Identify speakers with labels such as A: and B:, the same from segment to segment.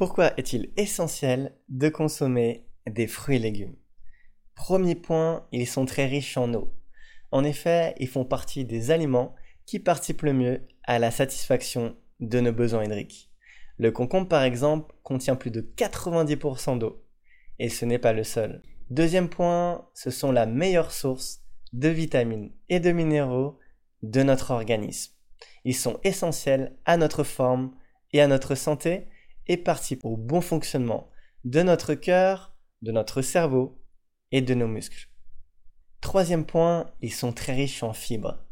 A: Pourquoi est-il essentiel de consommer des fruits et légumes? Premier point, ils sont très riches en eau. En effet, ils font partie des aliments qui participent le mieux à la satisfaction de nos besoins hydriques. Le concombre, par exemple, contient plus de 90% d'eau. Et ce n'est pas le seul. Deuxième point, ce sont la meilleure source de vitamines et de minéraux de notre organisme. Ils sont essentiels à notre forme et à notre santé et participent au bon fonctionnement de notre cœur, de notre cerveau et de nos muscles. Troisième point, ils sont très riches en fibres.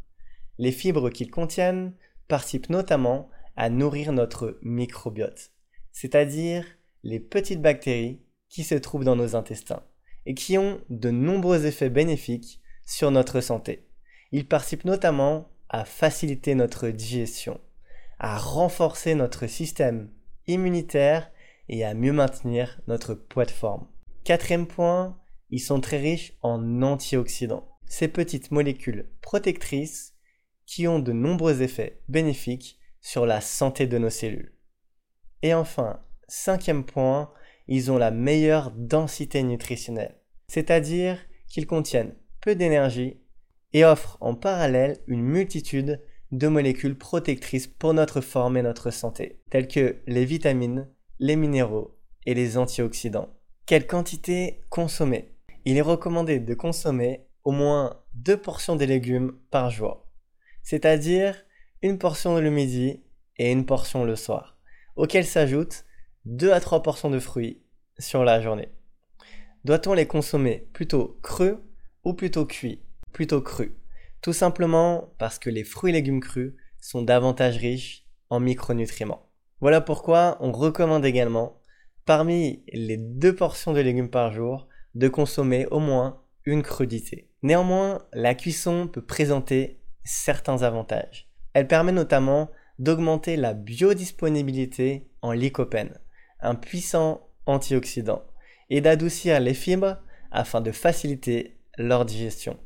A: Les fibres qu'ils contiennent participent notamment à nourrir notre microbiote, c'est-à-dire les petites bactéries qui se trouvent dans nos intestins et qui ont de nombreux effets bénéfiques sur notre santé. Ils participent notamment à faciliter notre digestion, à renforcer notre système immunitaire et à mieux maintenir notre poids de forme. Quatrième point, ils sont très riches en antioxydants. Ces petites molécules protectrices qui ont de nombreux effets bénéfiques sur la santé de nos cellules. Et enfin, cinquième point, ils ont la meilleure densité nutritionnelle, c'est-à-dire qu'ils contiennent peu d'énergie et offrent en parallèle une multitude de molécules protectrices pour notre forme et notre santé, telles que les vitamines, les minéraux et les antioxydants. Quelle quantité consommer? Il est recommandé de consommer au moins deux portions de légumes par jour, c'est-à-dire une portion le midi et une portion le soir, auxquelles s'ajoutent 2 à 3 portions de fruits sur la journée. Doit-on les consommer plutôt crus ou plutôt cuits? Plutôt crus. Tout simplement parce que les fruits et légumes crus sont davantage riches en micronutriments. Voilà pourquoi on recommande également, parmi les deux portions de légumes par jour, de consommer au moins une crudité. Néanmoins, la cuisson peut présenter certains avantages. Elle permet notamment d'augmenter la biodisponibilité en lycopène, un puissant antioxydant, et d'adoucir les fibres afin de faciliter leur digestion.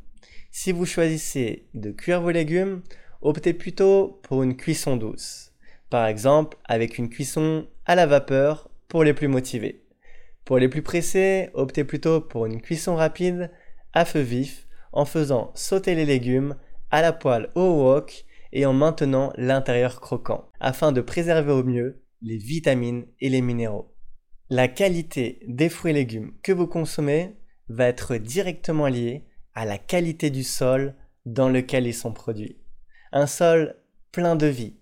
A: Si vous choisissez de cuire vos légumes, optez plutôt pour une cuisson douce. Par exemple, avec une cuisson à la vapeur pour les plus motivés. Pour les plus pressés, optez plutôt pour une cuisson rapide à feu vif en faisant sauter les légumes à la poêle au wok et en maintenant l'intérieur croquant afin de préserver au mieux les vitamines et les minéraux. La qualité des fruits et légumes que vous consommez va être directement liée à la qualité du sol dans lequel ils sont produits. Un sol plein de vie,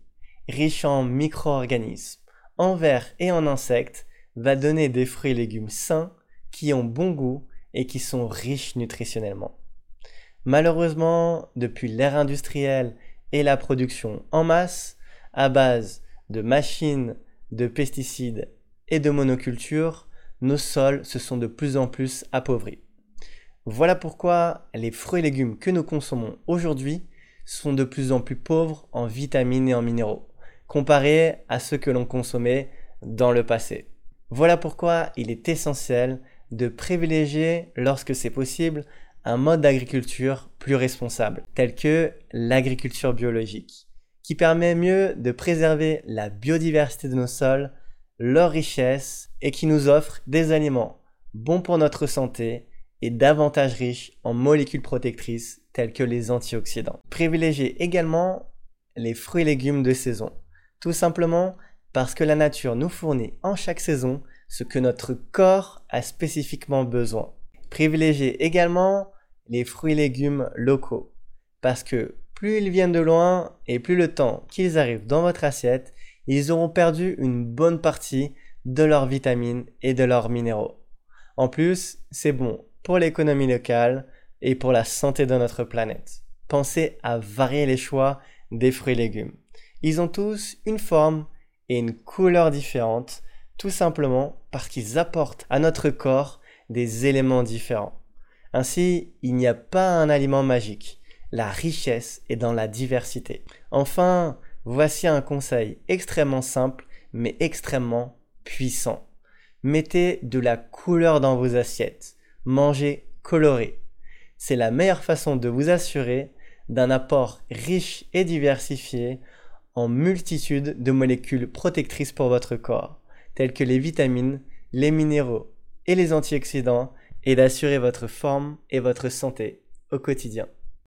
A: riche en micro-organismes, en vers et en insectes, va donner des fruits et légumes sains qui ont bon goût et qui sont riches nutritionnellement. Malheureusement, depuis l'ère industrielle et la production en masse, à base de machines, de pesticides et de monoculture, nos sols se sont de plus en plus appauvris. Voilà pourquoi les fruits et légumes que nous consommons aujourd'hui sont de plus en plus pauvres en vitamines et en minéraux, comparés à ceux que l'on consommait dans le passé. Voilà pourquoi il est essentiel de privilégier, lorsque c'est possible, un mode d'agriculture plus responsable, tel que l'agriculture biologique, qui permet mieux de préserver la biodiversité de nos sols, leur richesse, et qui nous offre des aliments bons pour notre santé et davantage riche en molécules protectrices telles que les antioxydants. Privilégiez également les fruits et légumes de saison, tout simplement parce que la nature nous fournit en chaque saison ce que notre corps a spécifiquement besoin. Privilégiez également les fruits et légumes locaux, parce que plus ils viennent de loin et plus le temps qu'ils arrivent dans votre assiette, ils auront perdu une bonne partie de leurs vitamines et de leurs minéraux. En plus, c'est bon pour l'économie locale et pour la santé de notre planète. Pensez à varier les choix des fruits et légumes. Ils ont tous une forme et une couleur différentes, tout simplement parce qu'ils apportent à notre corps des éléments différents. Ainsi, il n'y a pas un aliment magique. La richesse est dans la diversité. Enfin, voici un conseil extrêmement simple mais extrêmement puissant. Mettez de la couleur dans vos assiettes manger coloré. C'est la meilleure façon de vous assurer d'un apport riche et diversifié en multitude de molécules protectrices pour votre corps, tels que les vitamines, les minéraux et les antioxydants et d'assurer votre forme et votre santé au quotidien.